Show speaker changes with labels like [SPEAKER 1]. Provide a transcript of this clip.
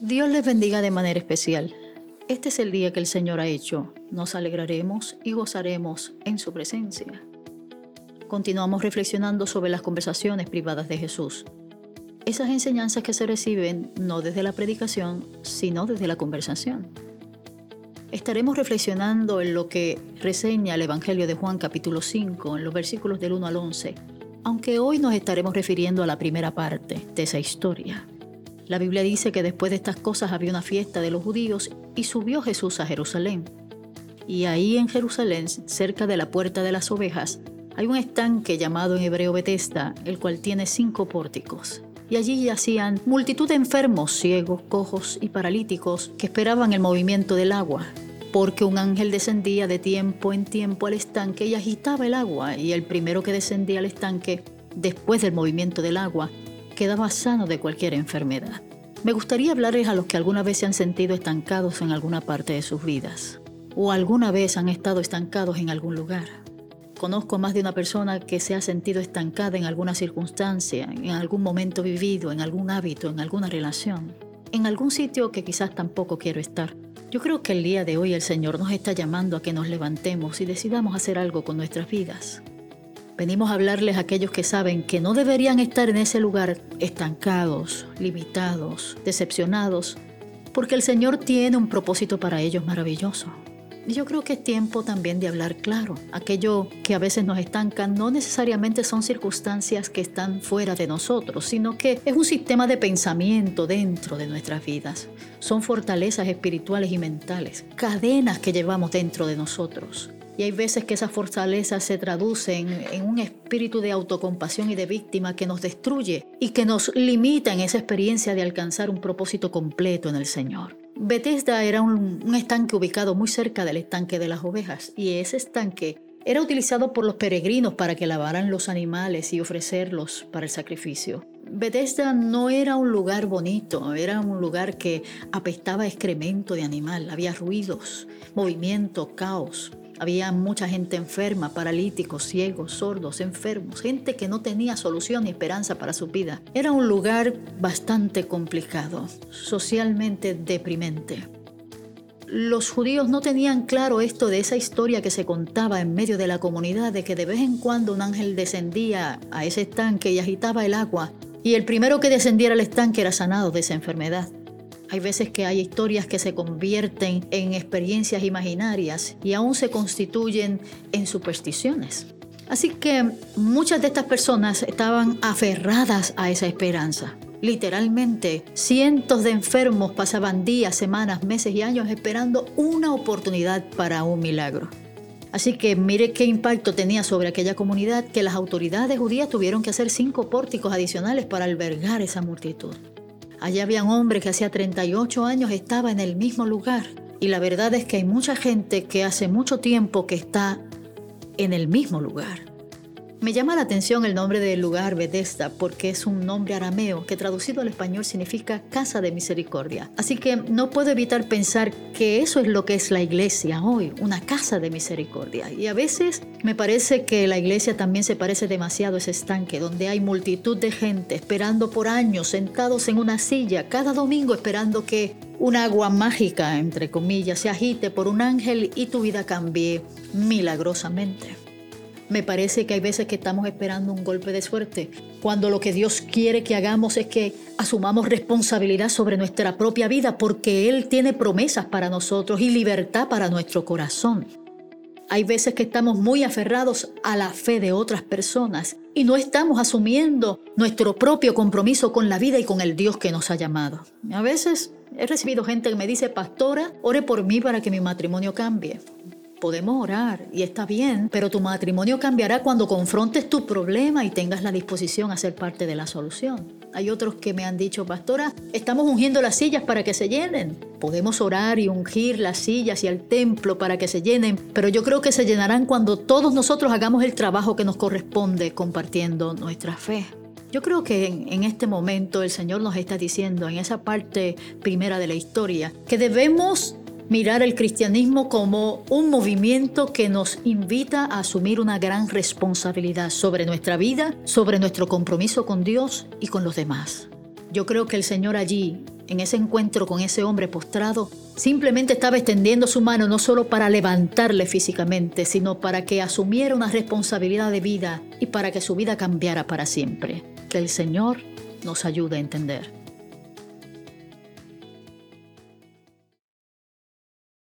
[SPEAKER 1] Dios les bendiga de manera especial. Este es el día que el Señor ha hecho. Nos alegraremos y gozaremos en su presencia. Continuamos reflexionando sobre las conversaciones privadas de Jesús. Esas enseñanzas que se reciben no desde la predicación, sino desde la conversación. Estaremos reflexionando en lo que reseña el Evangelio de Juan capítulo 5, en los versículos del 1 al 11, aunque hoy nos estaremos refiriendo a la primera parte de esa historia. La Biblia dice que después de estas cosas había una fiesta de los judíos y subió Jesús a Jerusalén. Y ahí en Jerusalén, cerca de la puerta de las ovejas, hay un estanque llamado en hebreo Betesda, el cual tiene cinco pórticos. Y allí yacían multitud de enfermos, ciegos, cojos y paralíticos que esperaban el movimiento del agua, porque un ángel descendía de tiempo en tiempo al estanque y agitaba el agua, y el primero que descendía al estanque, después del movimiento del agua, quedaba sano de cualquier enfermedad. Me gustaría hablarles a los que alguna vez se han sentido estancados en alguna parte de sus vidas o alguna vez han estado estancados en algún lugar. Conozco más de una persona que se ha sentido estancada en alguna circunstancia, en algún momento vivido, en algún hábito, en alguna relación, en algún sitio que quizás tampoco quiero estar. Yo creo que el día de hoy el Señor nos está llamando a que nos levantemos y decidamos hacer algo con nuestras vidas. Venimos a hablarles a aquellos que saben que no deberían estar en ese lugar estancados, limitados, decepcionados, porque el Señor tiene un propósito para ellos maravilloso. Y yo creo que es tiempo también de hablar claro. Aquello que a veces nos estanca no necesariamente son circunstancias que están fuera de nosotros, sino que es un sistema de pensamiento dentro de nuestras vidas. Son fortalezas espirituales y mentales, cadenas que llevamos dentro de nosotros. Y hay veces que esas fortalezas se traducen en un espíritu de autocompasión y de víctima que nos destruye y que nos limita en esa experiencia de alcanzar un propósito completo en el Señor. Bethesda era un, un estanque ubicado muy cerca del estanque de las ovejas y ese estanque era utilizado por los peregrinos para que lavaran los animales y ofrecerlos para el sacrificio. Bethesda no era un lugar bonito, era un lugar que apestaba excremento de animal, había ruidos, movimiento, caos. Había mucha gente enferma, paralíticos, ciegos, sordos, enfermos, gente que no tenía solución ni esperanza para su vida. Era un lugar bastante complicado, socialmente deprimente. Los judíos no tenían claro esto de esa historia que se contaba en medio de la comunidad, de que de vez en cuando un ángel descendía a ese estanque y agitaba el agua, y el primero que descendiera al estanque era sanado de esa enfermedad. Hay veces que hay historias que se convierten en experiencias imaginarias y aún se constituyen en supersticiones. Así que muchas de estas personas estaban aferradas a esa esperanza. Literalmente, cientos de enfermos pasaban días, semanas, meses y años esperando una oportunidad para un milagro. Así que mire qué impacto tenía sobre aquella comunidad que las autoridades judías tuvieron que hacer cinco pórticos adicionales para albergar esa multitud. Allí había un hombre que hacía 38 años estaba en el mismo lugar. Y la verdad es que hay mucha gente que hace mucho tiempo que está en el mismo lugar. Me llama la atención el nombre del lugar Bethesda porque es un nombre arameo que traducido al español significa casa de misericordia. Así que no puedo evitar pensar que eso es lo que es la iglesia hoy, una casa de misericordia. Y a veces me parece que la iglesia también se parece demasiado a ese estanque donde hay multitud de gente esperando por años sentados en una silla cada domingo esperando que un agua mágica, entre comillas, se agite por un ángel y tu vida cambie milagrosamente. Me parece que hay veces que estamos esperando un golpe de suerte, cuando lo que Dios quiere que hagamos es que asumamos responsabilidad sobre nuestra propia vida, porque Él tiene promesas para nosotros y libertad para nuestro corazón. Hay veces que estamos muy aferrados a la fe de otras personas y no estamos asumiendo nuestro propio compromiso con la vida y con el Dios que nos ha llamado. A veces he recibido gente que me dice, pastora, ore por mí para que mi matrimonio cambie. Podemos orar y está bien, pero tu matrimonio cambiará cuando confrontes tu problema y tengas la disposición a ser parte de la solución. Hay otros que me han dicho, pastora, estamos ungiendo las sillas para que se llenen. Podemos orar y ungir las sillas y el templo para que se llenen, pero yo creo que se llenarán cuando todos nosotros hagamos el trabajo que nos corresponde compartiendo nuestra fe. Yo creo que en, en, este momento el Señor nos está diciendo en esa parte primera de la historia que debemos mirar el cristianismo como un movimiento que nos invita a asumir una gran responsabilidad sobre nuestra vida, sobre nuestro compromiso con Dios y con los demás. Yo creo que el Señor allí en ese encuentro con ese hombre postrado, simplemente estaba extendiendo su mano no solo para levantarle físicamente, sino para que asumiera una responsabilidad de vida y para que su vida cambiara para siempre. Que el Señor nos ayude a entender.